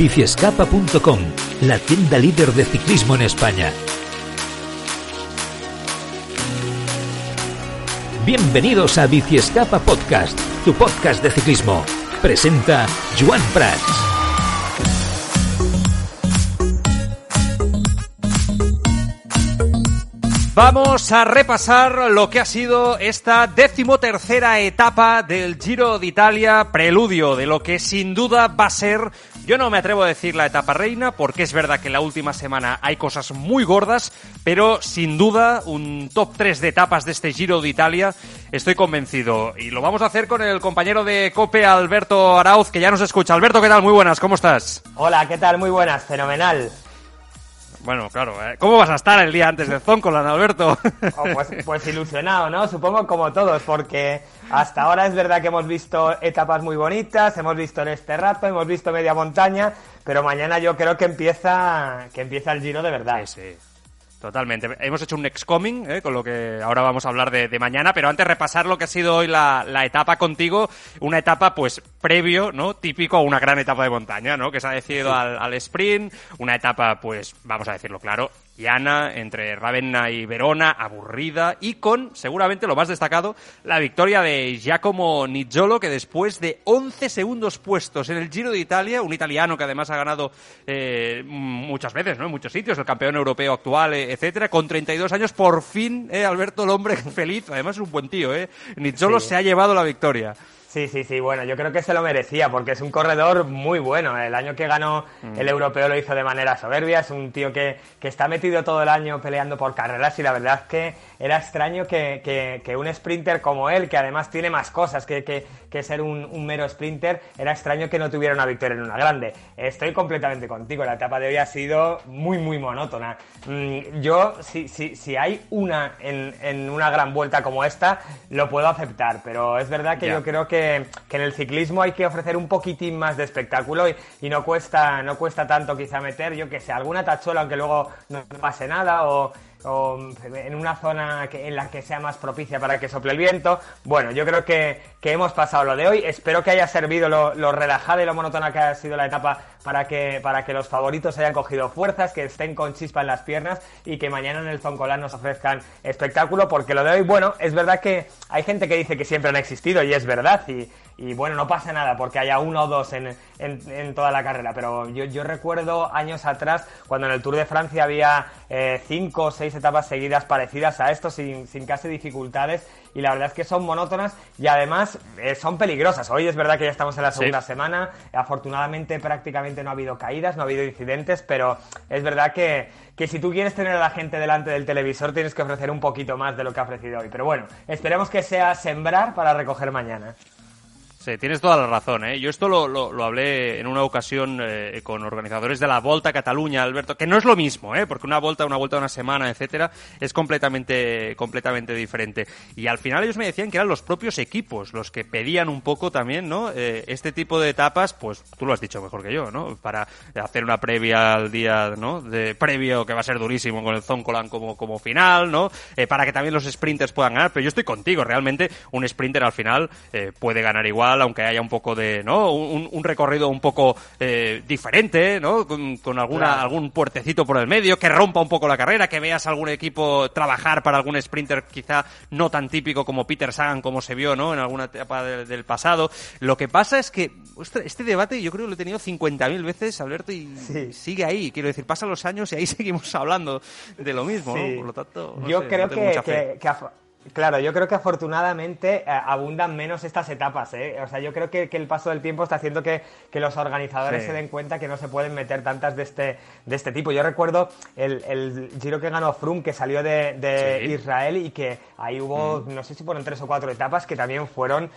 biciescapa.com, la tienda líder de ciclismo en España. Bienvenidos a Biciescapa Podcast, tu podcast de ciclismo. Presenta Joan Prats. Vamos a repasar lo que ha sido esta decimotercera etapa del Giro de Italia, preludio de lo que sin duda va a ser, yo no me atrevo a decir la etapa reina, porque es verdad que en la última semana hay cosas muy gordas, pero sin duda un top 3 de etapas de este Giro de Italia, estoy convencido. Y lo vamos a hacer con el compañero de COPE, Alberto Arauz, que ya nos escucha. Alberto, ¿qué tal? Muy buenas, ¿cómo estás? Hola, ¿qué tal? Muy buenas, fenomenal. Bueno, claro, ¿eh? ¿cómo vas a estar el día antes de Zoncolan, Alberto? Oh, pues, pues, ilusionado, ¿no? Supongo como todos, porque hasta ahora es verdad que hemos visto etapas muy bonitas, hemos visto en este rato, hemos visto media montaña, pero mañana yo creo que empieza, que empieza el giro de verdad. Sí, sí. Totalmente. Hemos hecho un next coming, ¿eh? con lo que ahora vamos a hablar de, mañana, pero antes repasar lo que ha sido hoy la, etapa contigo, una etapa pues previo, ¿no? Típico a una gran etapa de montaña, ¿no? Que se ha decidido al, al sprint, una etapa pues, vamos a decirlo claro, llana entre Ravenna y Verona, aburrida y con, seguramente lo más destacado, la victoria de Giacomo Nizzolo, que después de 11 segundos puestos en el Giro de Italia, un italiano que además ha ganado eh, muchas veces, ¿no? En muchos sitios, el campeón europeo actual, eh, etcétera, con 32 años, por fin, eh, Alberto, el hombre feliz, además es un buen tío, ¿eh? Nizzolo se ha llevado la victoria. Sí, sí, sí, bueno, yo creo que se lo merecía porque es un corredor muy bueno. El año que ganó el europeo lo hizo de manera soberbia, es un tío que, que está metido todo el año peleando por carreras y la verdad es que era extraño que, que, un sprinter como él, que además tiene más cosas que, que ser un, un, mero sprinter, era extraño que no tuviera una victoria en una grande. Estoy completamente contigo, la etapa de hoy ha sido muy, muy monótona. Mm, yo, si, si, si hay una en, en, una gran vuelta como esta, lo puedo aceptar, pero es verdad que yo creo que, que, en el ciclismo hay que ofrecer un poquitín más de espectáculo y, y, no, cuesta, no cuesta tanto quizá meter, yo que sé, alguna tachuela aunque luego no pase nada o o en una zona en la que sea más propicia para que sople el viento. Bueno, yo creo que, hemos pasado lo de hoy. Espero que haya servido lo, lo relajada y lo monótona que ha sido la etapa para que, para que los favoritos hayan cogido fuerzas, que estén con chispa en las piernas y que mañana en el Zoncolán nos ofrezcan espectáculo, porque lo de hoy, bueno, es verdad que hay gente que dice que siempre han existido y es verdad, y, y bueno, no pasa nada porque haya uno o dos en, en, toda la carrera, pero yo, yo, recuerdo años atrás cuando en el Tour de Francia había eh, cinco o seis etapas seguidas parecidas a esto sin, sin casi dificultades y la verdad es que son monótonas y además eh, son peligrosas. Hoy es verdad que ya estamos en la segunda semana, afortunadamente prácticamente no ha habido caídas, no ha habido incidentes, pero es verdad que, que si tú quieres tener a la gente delante del televisor tienes que ofrecer un poquito más de lo que ha ofrecido hoy. Pero bueno, esperemos que sea sembrar para recoger mañana. Sí, tienes toda la razón. ¿eh? Yo esto lo, lo, hablé en una ocasión eh, con organizadores de la Volta Cataluña, Alberto, que no es lo mismo, ¿eh? porque una vuelta, una vuelta de una semana, etcétera, es completamente, completamente diferente. Y al final ellos me decían que eran los propios equipos los que pedían un poco también, ¿no? Eh, este tipo de etapas, pues tú lo has dicho mejor que yo, ¿no? Para hacer una previa al día, ¿no? De previo que va a ser durísimo con el Zoncolan como, como final, ¿no? Eh, para que también los sprinters puedan ganar. Pero yo estoy contigo, realmente un sprinter al final puede ganar igual aunque haya un poco de, ¿no? Un, recorrido un poco eh, diferente, ¿no? Con, alguna, algún puertecito por el medio, que rompa un poco la carrera, que veas algún equipo trabajar para algún sprinter quizá no tan típico como Peter Sagan, como se vio, ¿no? En alguna etapa del pasado. Lo que pasa es que este debate yo creo que lo he tenido 50.000 veces, Alberto, y sigue ahí. Quiero decir, pasan los años y ahí seguimos hablando de lo mismo, Por lo tanto, yo creo que, Claro, yo creo que afortunadamente eh, abundan menos estas etapas. ¿eh? O sea, yo creo que, el paso del tiempo está haciendo que, los organizadores se den cuenta que no se pueden meter tantas de este, de este tipo. Yo recuerdo el, el giro que ganó Froome, que salió de, Israel y que ahí hubo, mm. no sé si fueron tres o cuatro etapas que también fueron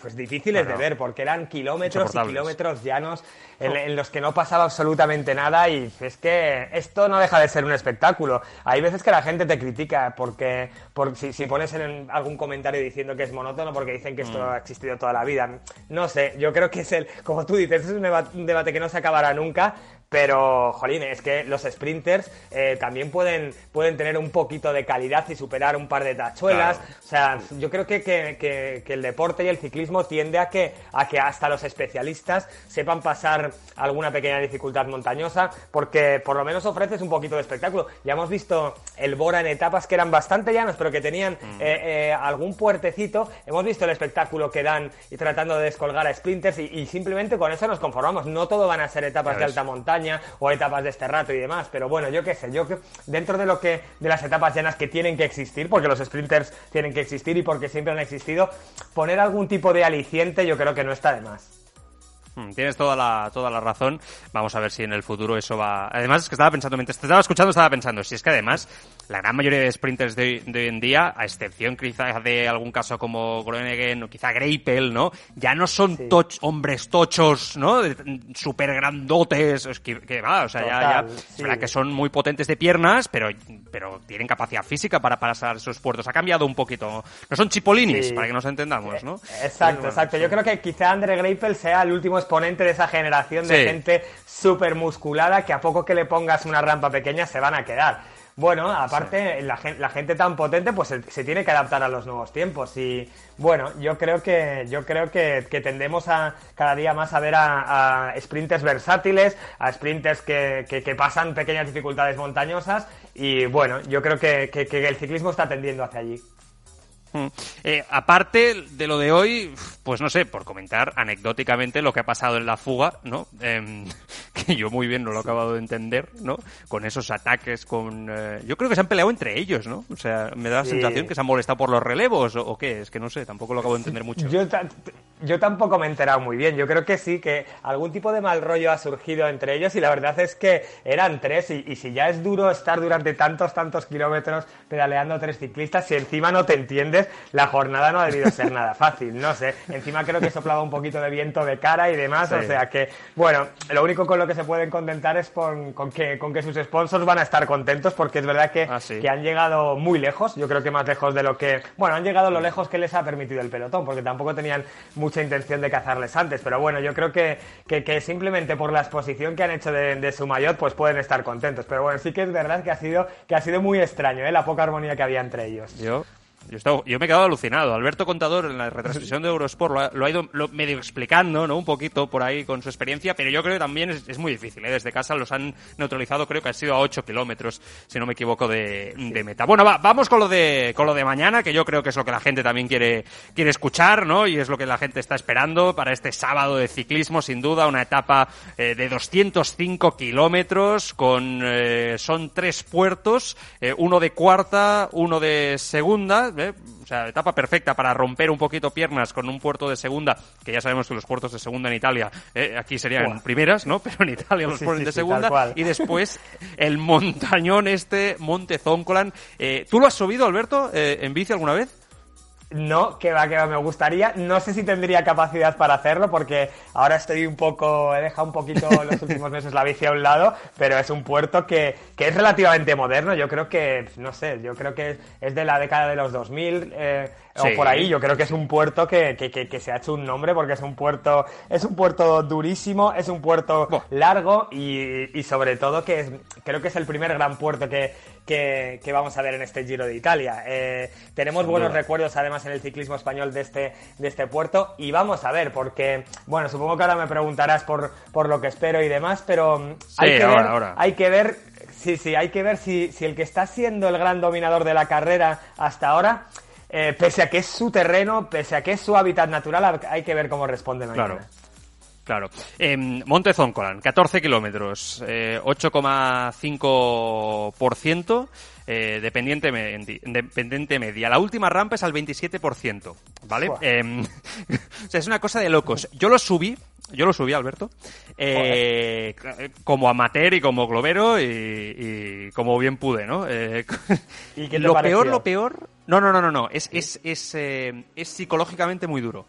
pues, difíciles de ver, porque eran kilómetros y kilómetros llanos en, los que no pasaba absolutamente nada y es que esto no deja de ser un espectáculo. Hay veces que la gente te critica porque por, si, si pones en algún comentario diciendo que es monótono porque dicen que esto mm. ha existido toda la vida. No sé, yo creo que es el, como tú dices, es un debate que no se acabará nunca, pero, jolín, es que los sprinters eh, también pueden, pueden tener un poquito de calidad y superar un par de tachuelas. O sea, yo creo que, que, el deporte y el ciclismo tiende a que, a que hasta los especialistas sepan pasar alguna pequeña dificultad montañosa, porque por lo menos ofreces un poquito de espectáculo. Ya hemos visto el Bora en etapas que eran bastante llanas, pero que tenían mm. eh, eh, algún puertecito. Hemos visto el espectáculo que dan y tratando de descolgar a sprinters y, simplemente con eso nos conformamos. No todo van a ser etapas de alta montaña o etapas de este rato y demás. Pero bueno, yo qué sé, yo que dentro de lo que de las etapas llanas que tienen que existir, porque los sprinters tienen que existir y porque siempre han existido, poner algún tipo de aliciente yo creo que no está de más. Hmm, tienes toda la, toda la razón. Vamos a ver si en el futuro eso va. Además, es que estaba pensando, mientras te estaba escuchando, estaba pensando, si es que además, la gran mayoría de sprinters de, hoy en día, a excepción quizá de algún caso como Groenegen o quizá Greipel, ¿no? Ya no son hombres tochos, ¿no? Súper grandotes, que, va, o sea, ya, ya que son muy potentes de piernas, pero, pero tienen capacidad física para pasar esos puertos. Ha cambiado un poquito. No son chipolinis, para que nos entendamos, ¿no? Eh, exacto, exacto. Yo creo que quizá Andre Greipel sea el último exponente de esa generación de gente súper musculada que a poco que le pongas una rampa pequeña se van a quedar. Bueno, aparte, la, gente tan potente pues se, tiene que adaptar a los nuevos tiempos y bueno, yo creo que yo creo que, tendemos a cada día más a ver a, sprinters versátiles, a sprinters que, que, pasan pequeñas dificultades montañosas y bueno, yo creo que el ciclismo está tendiendo hacia allí. Mm. Eh, aparte de lo de hoy, pues no sé, por comentar anecdóticamente lo que ha pasado en la fuga, ¿no? Em, que yo muy bien no lo he acabado de entender, ¿no? Con esos ataques, con... Eh, yo creo que se han peleado entre ellos, ¿no? O sea, me da la sensación que se han molestado por los relevos o, qué, es que no sé, tampoco lo acabo de entender mucho. Yo, yo tampoco me he enterado muy bien, yo creo que sí, que algún tipo de mal rollo ha surgido entre ellos y la verdad es que eran tres y, y si ya es duro estar durante tantos, tantos kilómetros pedaleando tres ciclistas, si encima no te entiendes, la jornada no ha debido ser nada fácil, no sé. Encima creo que soplaba un poquito de viento de cara y demás, o sea que, bueno, lo único con lo que se pueden contentar es con, que, con que sus sponsors van a estar contentos porque es verdad que, ah, que han llegado muy lejos, yo creo que más lejos de lo que, bueno, han llegado lo lejos que les ha permitido el pelotón, porque tampoco tenían mucha intención de cazarles antes, pero bueno, yo creo que, que, simplemente por la exposición que han hecho de, su mayor, pues pueden estar contentos. Pero bueno, sí que es verdad que ha sido, que ha sido muy extraño, ¿eh? la poca armonía que había entre ellos. Yo yo, yo, me he quedado alucinado. Alberto Contador en la retransmisión de Eurosport lo ha, ido medio explicando, ¿no? Un poquito por ahí con su experiencia, pero yo creo que también es, muy difícil, ¿eh? Desde casa los han neutralizado, creo que ha sido a 8 kilómetros, si no me equivoco, de, meta. Bueno, vamos con lo de con lo de mañana, que yo creo que es lo que la gente también quiere, quiere escuchar, ¿no? Y es lo que la gente está esperando para este sábado de ciclismo, sin duda, una etapa eh, de 205 kilómetros, con eh, son tres puertos, eh, uno de cuarta, uno de segunda, ¿eh? o sea, etapa perfecta para romper un poquito piernas con un puerto de segunda, que ya sabemos que los puertos de segunda en Italia, ¿eh? aquí serían primeras, ¿no? Pero en Italia los puertos de segunda. y después el montañón este, Monte Zoncolan. Eh, ¿Tú lo has subido, Alberto, en bici alguna vez? No, que va, que va, me gustaría. No sé si tendría capacidad para hacerlo porque ahora estoy un poco, he dejado un poquito los últimos meses la bici a un lado, pero es un puerto que, que es relativamente moderno. Yo creo que, no sé, yo creo que es de la década de los 2000 eh, o por ahí. Yo creo que es un puerto que, que, que, se ha hecho un nombre porque es un puerto, es un puerto durísimo, es un puerto largo y, y sobre todo que es, creo que es el primer gran puerto que, que, vamos a ver en este Giro de Italia. Eh, tenemos buenos recuerdos además en el ciclismo español de este, de este puerto y vamos a ver, porque, bueno, supongo que ahora me preguntarás por, por lo que espero y demás, pero mm, hay, que ver, hay que ver, sí, sí, hay que ver si, si el que está siendo el gran dominador de la carrera hasta ahora... Eh, pese a que es su terreno, pese a que es su hábitat natural, hay que ver cómo responde mañana. Claro. Eh, Monte Zoncolan, 14 kilómetros, eh, 8,5%. Eh, dependiente, me- dependiente media. La última rampa es al 27%, ¿vale? Eh, o sea, es una cosa de locos. Yo lo subí, yo lo subí, Alberto, eh, como amateur y como globero y, y como bien pude, ¿no? Eh, ¿Y qué te lo pareció? peor, lo peor... No, no, no, no, no. Es, es, es, eh, es psicológicamente muy duro.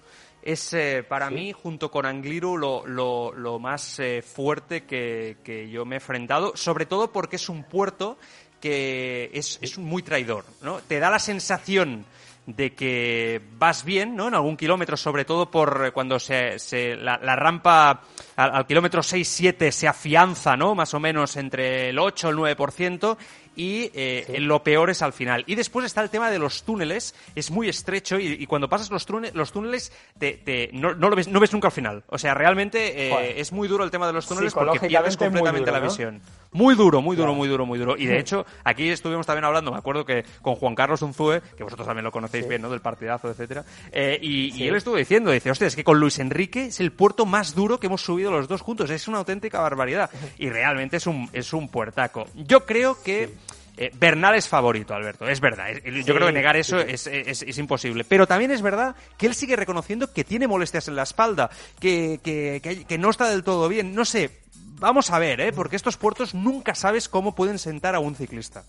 Es eh, para mí, junto con Angliru, lo, lo, lo más eh, fuerte que, que yo me he enfrentado, sobre todo porque es un puerto que es, es muy traidor, ¿no? Te da la sensación de que vas bien, ¿no? En algún kilómetro, sobre todo por eh, cuando se, se- la, la rampa al, al kilómetro 6-7 se afianza, ¿no? Más o menos entre el 8 o el 9%. Y eh, lo peor es al final. Y después está el tema de los túneles. Es muy estrecho y, y cuando pasas los, túne- los túneles te, te- no, no lo ves, no ves nunca al final. O sea, realmente eh, es muy duro el tema de los túneles porque pierdes completamente duro, la ¿no? visión. Muy duro, muy duro, Claro. muy duro, muy duro. Y de hecho, aquí estuvimos también hablando, me acuerdo que con Juan Carlos Unzúe, que vosotros también lo conocéis bien, ¿no? Del partidazo, etcétera. eh, y, él estuvo diciendo, dice, hostia, es que con Luis Enrique es el puerto más duro que hemos subido los dos juntos. Es una auténtica barbaridad. Y realmente es un, es un puertaco. Yo creo que eh, Bernal es favorito, Alberto, es verdad. Es- Yo Sí, creo que negar eso sí. es, es- es imposible. Pero también es verdad que él sigue reconociendo que tiene molestias en la espalda, que, que, que no está del todo bien. No sé, vamos a ver, ¿eh? Porque estos puertos nunca sabes cómo pueden sentar a un ciclista.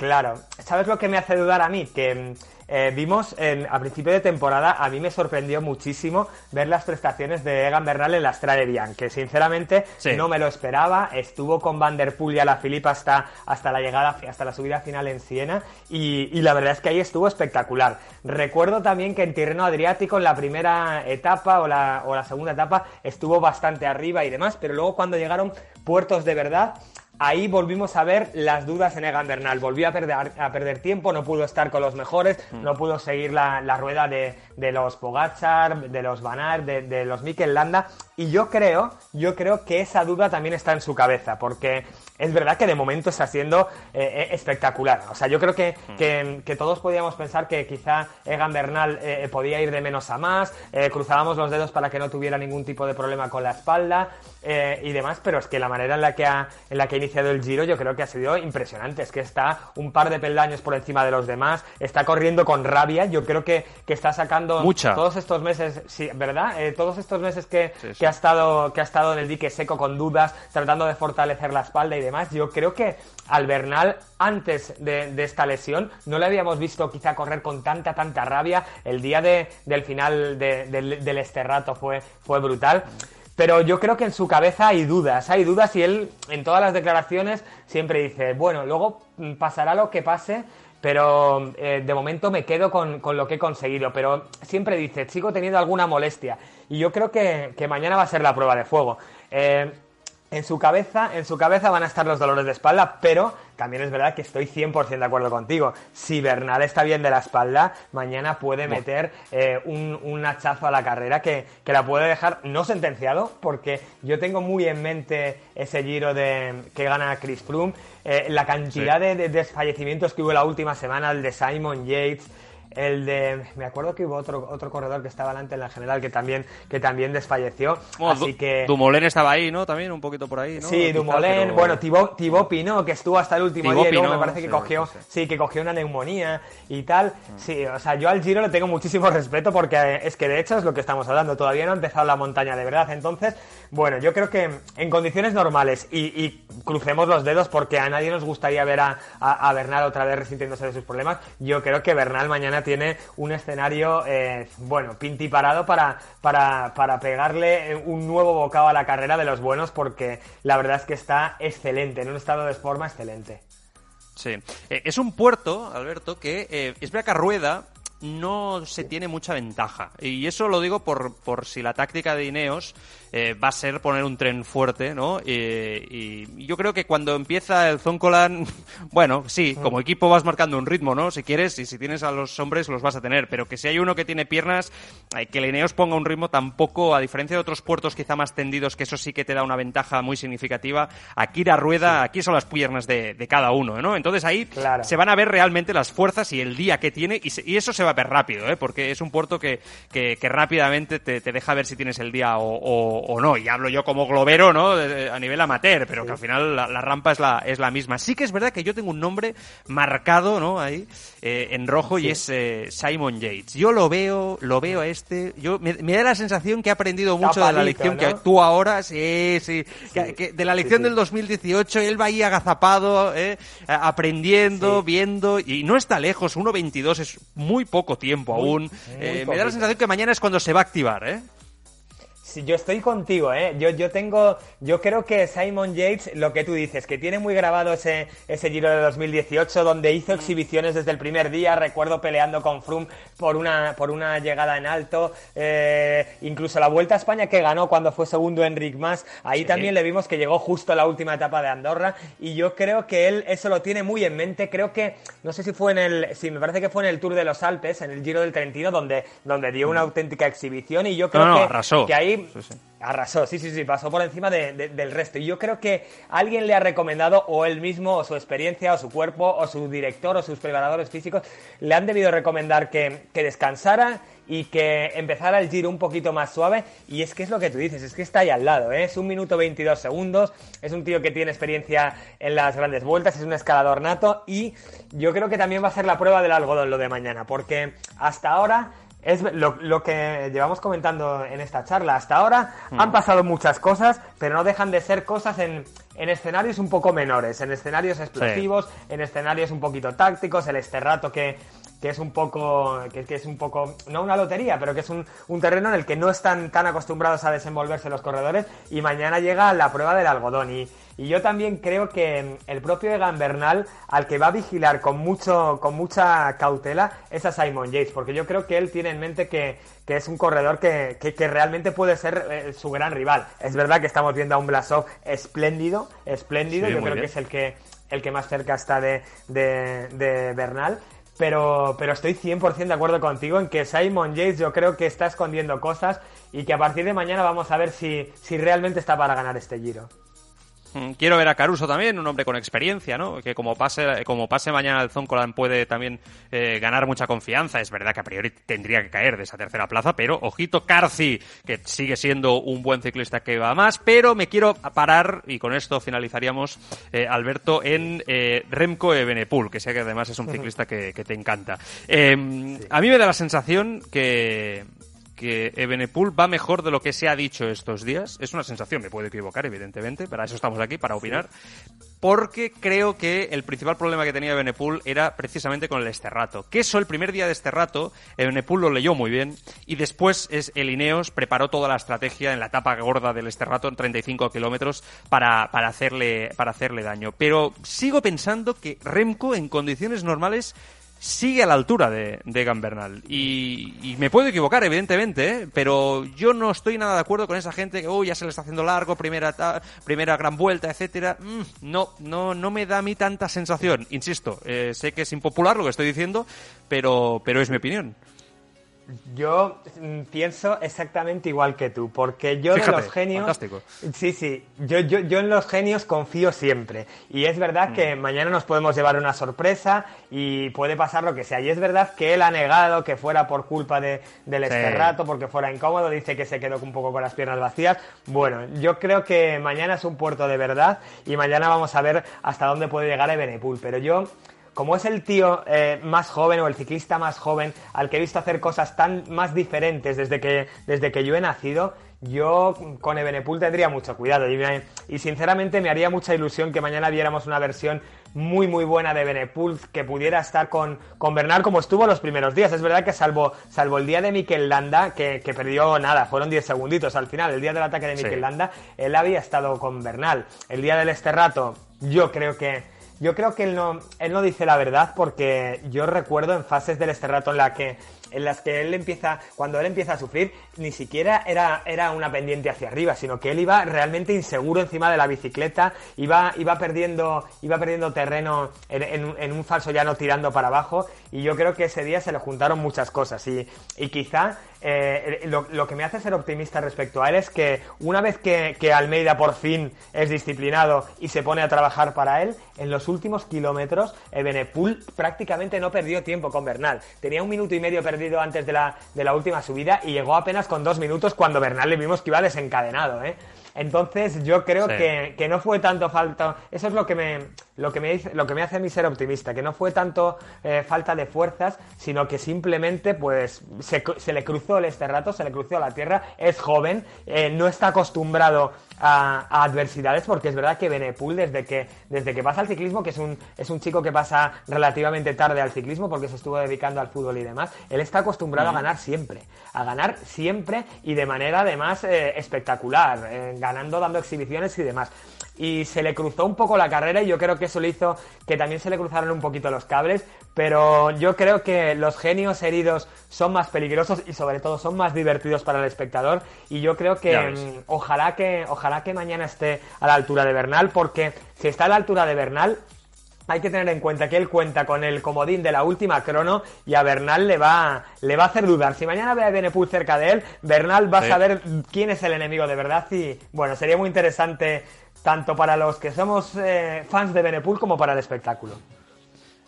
Claro, ¿sabes lo que me hace dudar a mí? Que mm, eh, vimos en- a principio de temporada, a mí me sorprendió muchísimo ver las prestaciones de Egan Bernal en la Strade Bianche, que sinceramente Sí. no me lo esperaba. Estuvo con Van der Poel y a la Filipa hasta, hasta la llegada, hasta la subida final en Siena y, y la verdad es que ahí estuvo espectacular. Recuerdo también que en Tirreno Adriático en la primera etapa o la, o la segunda etapa estuvo bastante arriba y demás, pero luego cuando llegaron puertos de verdad, Ahí volvimos a ver las dudas en Egan Bernal. Volvió a perder, a perder tiempo, no pudo estar con los mejores, no pudo seguir la, la rueda de, de los Pogachar, de los Van Aert, de, de los Mikel Landa. Y yo creo, yo creo que esa duda también está en su cabeza, porque es verdad que de momento está siendo eh, eh, espectacular. O sea, yo creo que, que- que todos podíamos pensar que quizá Egan Bernal eh, podía ir de menos a más, eh, cruzábamos los dedos para que no tuviera ningún tipo de problema con la espalda y demás, pero es que la manera en la que ha, en la que ha iniciado el Giro yo creo que ha sido impresionante. Es que está un par de peldaños por encima de los demás, está corriendo con rabia. Yo creo que, que está sacando Mucha. todos estos meses, sí, ¿verdad? Todos estos meses que, Sí, sí. que ha estado que ha estado en el dique seco con dudas, tratando de fortalecer la espalda y Yo creo que al Bernal antes de, esta lesión no le habíamos visto quizá correr con tanta tanta rabia. El día de, del final de- del, Esterrato fue fue brutal. Pero yo creo que en su cabeza hay dudas, hay dudas y él en todas las declaraciones siempre dice, bueno, luego pasará lo que pase, pero eh, de momento me quedo con, con lo que he conseguido. Pero siempre dice, sigo teniendo alguna molestia. Y yo creo que, que mañana va a ser la prueba de fuego. Eh, en su cabeza, en su cabeza van a estar los dolores de espalda, pero también es verdad que estoy 100% de acuerdo contigo. Si Bernal está bien de la espalda, mañana puede meter eh, un, un hachazo a la carrera que, que la puede dejar no sentenciado, porque yo tengo muy en mente ese giro de que gana Chris Froome, eh, la cantidad de, de desfallecimientos que hubo la última semana, el de Simon Yates, el de me acuerdo que hubo otro otro corredor que estaba delante en la general que también que también desfalleció Bueno, así Du- que Dumoulin estaba ahí, ¿no? También un poquito por ahí, ¿no? Sí, Dumoulin, pero- bueno, Thibaut, Thibaut Pinot, que estuvo hasta el último Thibaut día y luego me parece que sí, cogió, sí, sí, sí. que cogió una neumonía y tal. Sí, o sea, yo al Giro le tengo muchísimo respeto porque eh, es que de hecho es lo que estamos hablando, todavía no ha empezado la montaña de verdad. Entonces, bueno, yo creo que en condiciones normales y, y crucemos los dedos porque a nadie nos gustaría ver a, a- a Bernal otra vez resintiéndose de sus problemas, yo creo que Bernal mañana tiene un escenario, eh, bueno, pinti parado para, para, para pegarle un nuevo bocado a la carrera de los buenos porque la verdad es que está excelente, en un estado de forma excelente. Sí. Eh, es un puerto, Alberto, que eh, es verdad rueda no se tiene mucha ventaja. Y eso lo digo por, por si la táctica de Ineos eh, va a ser poner un tren fuerte, ¿no? Eh, y yo creo que cuando empieza el Zoncolan, bueno, sí, como equipo vas marcando un ritmo, ¿no? Si quieres, y si tienes a los hombres los vas a tener, pero que si hay uno que tiene piernas, eh, que el Ineos ponga un ritmo tampoco, a diferencia de otros puertos quizá más tendidos, que eso sí que te da una ventaja muy significativa, aquí la rueda, aquí son las piernas de, de cada uno, ¿no? Entonces ahí Claro. se van a ver realmente las fuerzas y el día que tiene y, se- y eso se va ver rápido, ¿eh? porque es un puerto que, que, rápidamente te, deja ver si tienes el día o, no. Y hablo yo como globero, ¿no? a nivel amateur, pero que al final la, rampa es la, es la misma. Sí que es verdad que yo tengo un nombre marcado, ¿no? Ahí, eh, en rojo, y es eh, Simon Yates. Yo lo veo, lo veo a este, yo me, da la sensación que ha aprendido mucho de la lección que tú ahora, sí, sí, que, de la lección del 2018, él va ahí agazapado, ¿eh? aprendiendo, viendo, y no está lejos, 1.22 es muy poco tiempo aún. me da la sensación que mañana es cuando se va a activar, ¿eh? Yo estoy contigo, ¿eh? Yo, yo tengo, yo creo que Simon Yates, lo que tú dices, que tiene muy grabado ese, ese Giro de 2018 donde hizo exhibiciones desde el primer día, recuerdo peleando con Froome por una, por una llegada en alto, eh, incluso la Vuelta a España que ganó cuando fue segundo Enric Mas, ahí también le vimos que llegó justo a la última etapa de Andorra y yo creo que él eso lo tiene muy en mente, creo que, no sé si fue en el, sí, me parece que fue en el Tour de los Alpes, en el Giro del Trentino, donde, donde dio una auténtica exhibición y yo creo que, que ahí Arrasó, sí, sí, sí, pasó por encima del resto. Y yo creo que alguien le ha recomendado, o él mismo, o su experiencia, o su cuerpo, o su director, o sus preparadores físicos, le han debido recomendar que, descansara y que empezara el giro un poquito más suave. Y es que es lo que tú dices, es que está ahí al lado, ¿eh? es un minuto 22 segundos, es un tío que tiene experiencia en las grandes vueltas, es un escalador nato y yo creo que también va a ser la prueba del algodón lo de mañana, porque hasta ahora es lo, que llevamos comentando en esta charla. Hasta ahora han mm. pasado muchas cosas, pero no dejan de ser cosas en, escenarios un poco menores, en escenarios explosivos, en escenarios un poquito tácticos, el esterrato que, que es un poco, que, es un poco, no una lotería, pero que es un, un, terreno en el que no están tan acostumbrados a desenvolverse los corredores y mañana llega la prueba del algodón y, y yo también creo que el propio Egan Bernal, al que va a vigilar con, mucho, con mucha cautela, es a Simon Yates, porque yo creo que él tiene en mente que, es un corredor que, realmente puede ser eh, su gran rival. Es verdad que estamos viendo a un Blasov espléndido, espléndido, yo creo que es el que, el que más cerca está de, de, Bernal. Pero, pero estoy 100% de acuerdo contigo en que Simon Yates yo creo que está escondiendo cosas y que a partir de mañana vamos a ver si, si realmente está para ganar este giro. Mm, quiero ver a Caruso también, un hombre con experiencia, ¿no? Que como pase, como pase mañana el Zoncolan puede también eh, ganar mucha confianza. Es verdad que a priori tendría que caer de esa tercera plaza, pero ojito Carci, que sigue siendo un buen ciclista que va más. Pero me quiero parar, y con esto finalizaríamos, eh, Alberto, en eh, Remco Ebenepul, que sé que además es un ciclista que, te encanta. Em, a mí me da la sensación que que Ebenepul va mejor de lo que se ha dicho estos días. Es una sensación, me puedo equivocar, evidentemente, para eso estamos aquí, para opinar. Porque creo que el principal problema que tenía Ebenepul era precisamente con el Esterrato. Que eso, el primer día de Esterrato, Ebenepul lo leyó muy bien y después es el Ineos preparó toda la estrategia en la etapa gorda del Esterrato en 35 kilómetros para, para, hacerle, para hacerle daño. Pero sigo pensando que Remco en condiciones normales sigue a la altura de, de Gambernal. Y, me puedo equivocar, evidentemente, ¿eh? pero yo no estoy nada de acuerdo con esa gente que, uy, ya se le está haciendo largo, primera, primera gran vuelta, etcétera. Mm, no, no, no me da a mí tanta sensación. Insisto, eh, sé que es impopular lo que estoy diciendo, pero, pero es mi opinión. Yo mm, pienso exactamente igual que tú, porque yo de los genios. Fantástico. Sí, sí, yo, yo, yo, en los genios confío siempre. Y es verdad que mm. mañana nos podemos llevar una sorpresa y puede pasar lo que sea. Y es verdad que él ha negado que fuera por culpa de, del esterrato, porque fuera incómodo, dice que se quedó un poco con las piernas vacías. Bueno, yo creo que mañana es un puerto de verdad y mañana vamos a ver hasta dónde puede llegar Ebenepul. Pero yo como es el tío eh, más joven o el ciclista más joven al que he visto hacer cosas tan más diferentes desde que, desde que yo he nacido, yo con Ebenepul tendría mucho cuidado y, sinceramente me haría mucha ilusión que mañana viéramos una versión muy muy buena de Benepul que pudiera estar con, con Bernal como estuvo los primeros días. Es verdad que salvo, salvo el día de Mikel Landa, que, perdió nada, fueron 10 segunditos al final, el día del ataque de Mikel Landa, él había estado con Bernal. El día del Esterrato, yo creo que yo creo que él no, él no dice la verdad porque yo recuerdo en fases del este rato en la que en las que él empieza, cuando él empieza a sufrir, ni siquiera era, era una pendiente hacia arriba, sino que él iba realmente inseguro encima de la bicicleta, iba, iba perdiendo, iba perdiendo terreno en, en, un falso llano tirando para abajo, y yo creo que ese día se le juntaron muchas cosas, y, y quizá eh, lo, que me hace ser optimista respecto a él es que una vez que, Almeida por fin es disciplinado y se pone a trabajar para él, en los últimos kilómetros, Ebenepul prácticamente no perdió tiempo con Bernal. Tenía un minuto y medio perdido antes de la, de la última subida y llegó apenas con dos minutos cuando Bernal le vimos que iba desencadenado, ¿eh? Entonces yo creo que, que, no fue tanto falta, eso es lo que me, lo que me, dice, lo que me hace a mí ser optimista, que no fue tanto eh, falta de fuerzas, sino que simplemente pues se, se, le cruzó el este rato, se le cruzó la tierra, es joven, eh, no está acostumbrado a, a, adversidades, porque es verdad que Benepul desde que, desde que pasa al ciclismo, que es un, es un chico que pasa relativamente tarde al ciclismo porque se estuvo dedicando al fútbol y demás, él está acostumbrado a ganar siempre, a ganar siempre y de manera además eh, espectacular, eh, ganando, dando exhibiciones y demás. Y se le cruzó un poco la carrera y yo creo que eso le hizo que también se le cruzaron un poquito los cables, pero yo creo que los genios heridos son más peligrosos y sobre todo son más divertidos para el espectador. Y yo creo que mmm, ojalá que ojalá que mañana esté a la altura de Bernal porque si está a la altura de Bernal hay que tener en cuenta que él cuenta con el comodín de la última crono y a Bernal le va, le va a hacer dudar. Si mañana ve a Benepul cerca de él, Bernal va a saber quién es el enemigo de verdad y bueno, sería muy interesante tanto para los que somos eh, fans de Benepul como para el espectáculo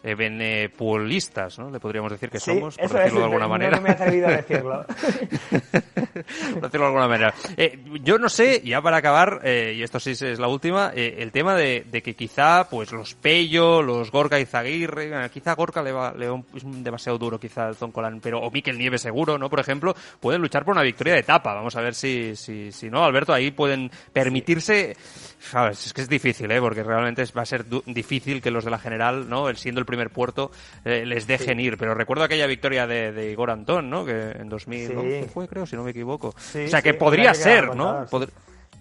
eh, benepulistas, ¿no? Le podríamos decir que somos, por decirlo es, de alguna manera. No me he atrevido a decirlo. por decirlo de alguna manera. Eh, yo no sé, ya para acabar, eh, y esto sí es la última, eh, el tema de, de, que quizá, pues los Pello, los Gorka y Zaguirre, quizá Gorka le va, le va es demasiado duro quizá el Zoncolan, pero, o Miquel Nieves seguro, ¿no? Por ejemplo, pueden luchar por una victoria de etapa. Vamos a ver si, si, si no, Alberto, ahí pueden permitirse, sabes, es que es difícil, ¿eh? Porque realmente va a ser difícil que los de la general, ¿no? El siendo el primer puerto les dejen sí. ir. Pero recuerdo aquella victoria de, de, Igor Antón, ¿no? Que en 2011 sí. fue, creo, si no me equivoco. Sí, o sea, que podría ser, ¿no? Pod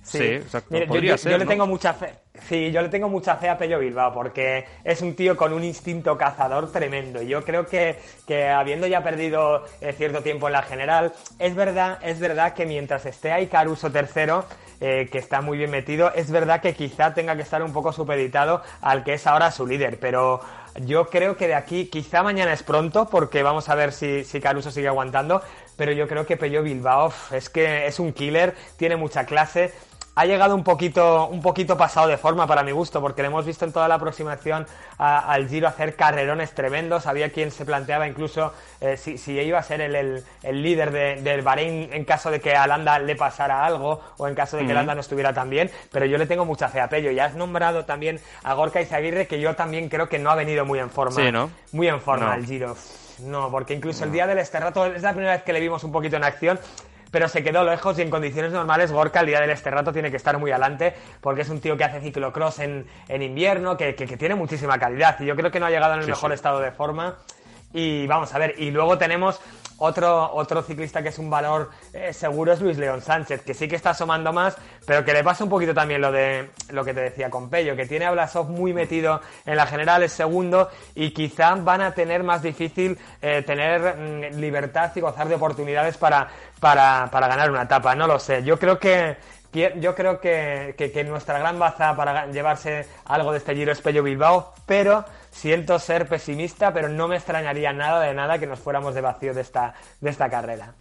Sí, sí exacto. Mira, Podría yo, ser, yo le ¿no? tengo mucha fe. Sí, yo le tengo mucha fe a Pello Bilbao porque es un tío con un instinto cazador tremendo. Yo creo que, que habiendo ya perdido eh, cierto tiempo en la general, es verdad, es verdad que mientras esté ahí Caruso tercero, eh, que está muy bien metido, es verdad que quizá tenga que estar un poco supeditado al que es ahora su líder, pero yo creo que de aquí, quizá mañana es pronto, porque vamos a ver si, si Caruso sigue aguantando, pero yo creo que Pello Bilbao es que es un killer, tiene mucha clase, ha llegado un poquito, un poquito pasado de forma para mi gusto, porque le hemos visto en toda la aproximación a, al Giro hacer carrerones tremendos. Había quien se planteaba incluso eh, si, si, iba a ser el, el, el líder de, del Bahrein en caso de que a Landa le pasara algo o en caso de que uh -huh. Landa no estuviera tan bien. Pero yo le tengo mucha fe a Pello. Y has nombrado también a Gorka Izaguirre, que yo también creo que no ha venido muy en forma. Sí, ¿no? Muy en forma No. al Giro. No, porque incluso el día del Esterrato es la primera vez que le vimos un poquito en acción pero se quedó lejos y en condiciones normales Gorka el día del Esterrato tiene que estar muy adelante porque es un tío que hace ciclocross en, en invierno, que, que, que, tiene muchísima calidad y yo creo que no ha llegado en el sí, mejor sí. estado de forma y vamos a ver, y luego tenemos otro, otro ciclista que es un valor eh, seguro es Luis León Sánchez, que sí que está asomando más, pero que le pasa un poquito también lo de lo que te decía con Pello, que tiene a Blasov muy metido en la general, es segundo, y quizá van a tener más difícil eh, tener mm, libertad y gozar de oportunidades para, para, para ganar una etapa, no lo sé. Yo creo que yo creo que, que, que, nuestra gran baza para llevarse algo de este Giro es Pello Bilbao, pero siento ser pesimista, pero no me extrañaría nada de nada que nos fuéramos de vacío de esta, de esta carrera.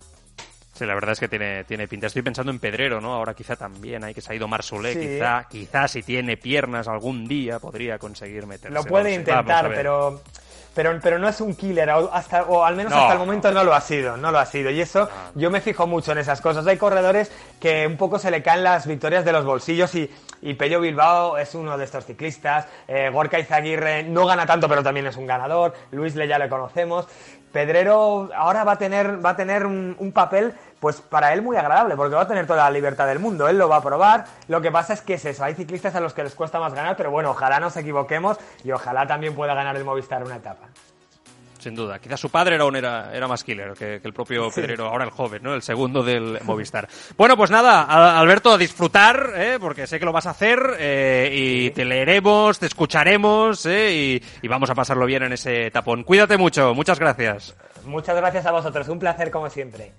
Sí, la verdad es que tiene, tiene pinta. Estoy pensando en Pedrero, ¿no? Ahora quizá también hay que se ha ido Marsolé, sí. quizá, quizá si tiene piernas algún día podría conseguir meterse. Lo puede intentar, pero pero, pero no es un killer, o, hasta, o al menos no. hasta el momento no lo ha sido, no lo ha sido. Y eso no. yo me fijo mucho en esas cosas. Hay corredores que un poco se le caen las victorias de los bolsillos y, y Pello Bilbao es uno de estos ciclistas. Eh, Gorka Izaguirre no gana tanto, pero también es un ganador. Luis Le ya le conocemos. Pedrero ahora va a tener, va a tener un, un, papel, pues para él muy agradable, porque va a tener toda la libertad del mundo. Él lo va a probar. Lo que pasa es que es eso. Hay ciclistas a los que les cuesta más ganar, pero bueno, ojalá nos equivoquemos y ojalá también pueda ganar el Movistar una etapa. Sin duda. Quizás su padre era, un, era, era más killer que, que el propio sí. Pedrero, ahora el joven, ¿no? El segundo del Movistar. Bueno, pues nada, Alberto, a disfrutar, ¿eh? porque sé que lo vas a hacer eh, y te leeremos, te escucharemos ¿eh? y, y, vamos a pasarlo bien en ese tapón. Cuídate mucho, muchas gracias. Muchas gracias a vosotros, un placer como siempre.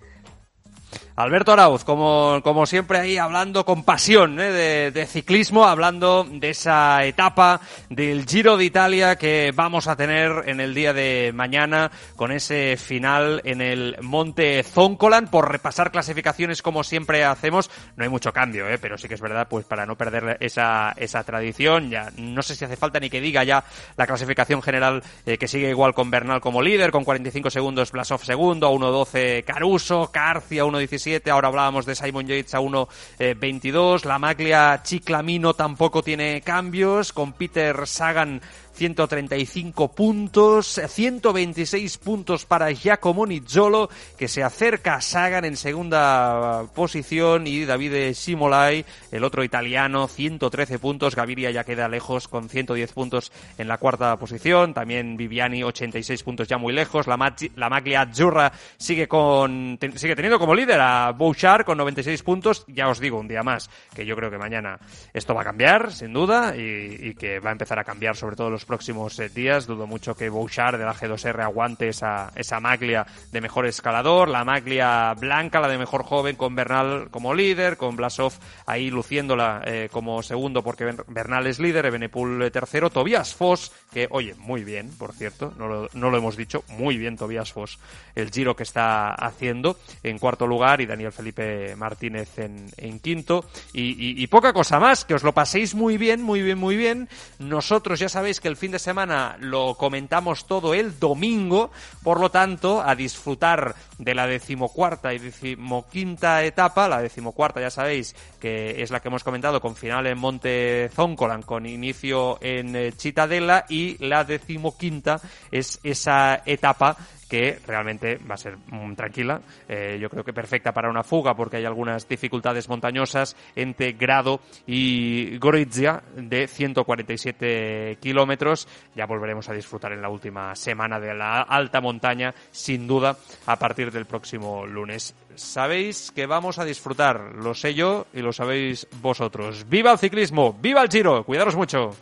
Alberto Arauz, como, como siempre ahí hablando con pasión ¿eh? de, ciclismo, hablando de esa etapa del Giro de Italia que vamos a tener en el día de mañana con ese final en el Monte Zoncolan. Por repasar clasificaciones como siempre hacemos, no hay mucho cambio, ¿eh? pero sí que es verdad, pues para no perder esa, esa tradición, ya no sé si hace falta ni que diga ya la clasificación general eh, que sigue igual con Bernal como líder, con 45 segundos Blasov segundo, 1.12 Caruso, Carcia 1.17, ahora hablábamos de Simon Yates a 1.22, la Maglia Chiclamino tampoco tiene cambios, con Peter Sagan 135 puntos, 126 puntos para Giacomo Nizzolo, que se acerca a Sagan en segunda posición, y Davide Simolai, el otro italiano, 113 puntos, Gaviria ya queda lejos con 110 puntos en la cuarta posición, también Viviani 86 puntos ya muy lejos, la, la Maglia Azzurra sigue con sigue teniendo como líder a Bouchard con 96 puntos, ya os digo un día más que yo creo que mañana esto va a cambiar, sin duda, y, y que va a empezar a cambiar sobre todo los próximos eh, días. Dudo mucho que Bouchard de la G2R aguante esa, esa maglia de mejor escalador, la maglia blanca, la de mejor joven, con Bernal como líder, con Blasov ahí luciéndola eh, como segundo porque Bernal es líder, Ebenepul eh, tercero, Tobias Foss, que oye, muy bien, por cierto, no lo, no lo hemos dicho, muy bien Tobias Foss, el giro que está haciendo en cuarto lugar y Daniel Felipe Martínez en, en quinto. Y, y poca cosa más, que os lo paséis muy bien, muy bien, muy bien. Nosotros ya sabéis que el fin de semana lo comentamos todo el domingo, por lo tanto, a disfrutar de la decimocuarta y decimoquinta etapa, la decimocuarta ya sabéis que es la que hemos comentado con final en Monte Zoncolan con inicio en eh, Chitadela y la decimoquinta es esa etapa que realmente va a ser mm, tranquila, eh, yo creo que perfecta para una fuga porque hay algunas dificultades montañosas entre Grado y Gorizia de 147 kilómetros. Ya volveremos a disfrutar en la última semana de la alta montaña, sin duda, a partir del próximo lunes. Sabéis que vamos a disfrutar, lo sé yo y lo sabéis vosotros. ¡Viva el ciclismo! ¡Viva el Giro! Cuidaros mucho.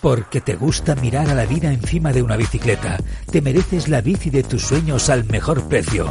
Porque te gusta mirar a la vida encima de una bicicleta. Te mereces la bici de tus sueños al mejor precio.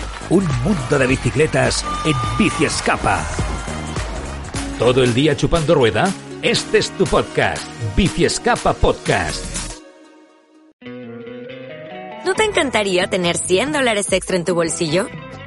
un mundo de bicicletas en Bici Escapa. ¿Todo el día chupando rueda? Este es tu podcast, Bici Escapa Podcast. ¿No te encantaría tener 100 dólares extra en tu bolsillo?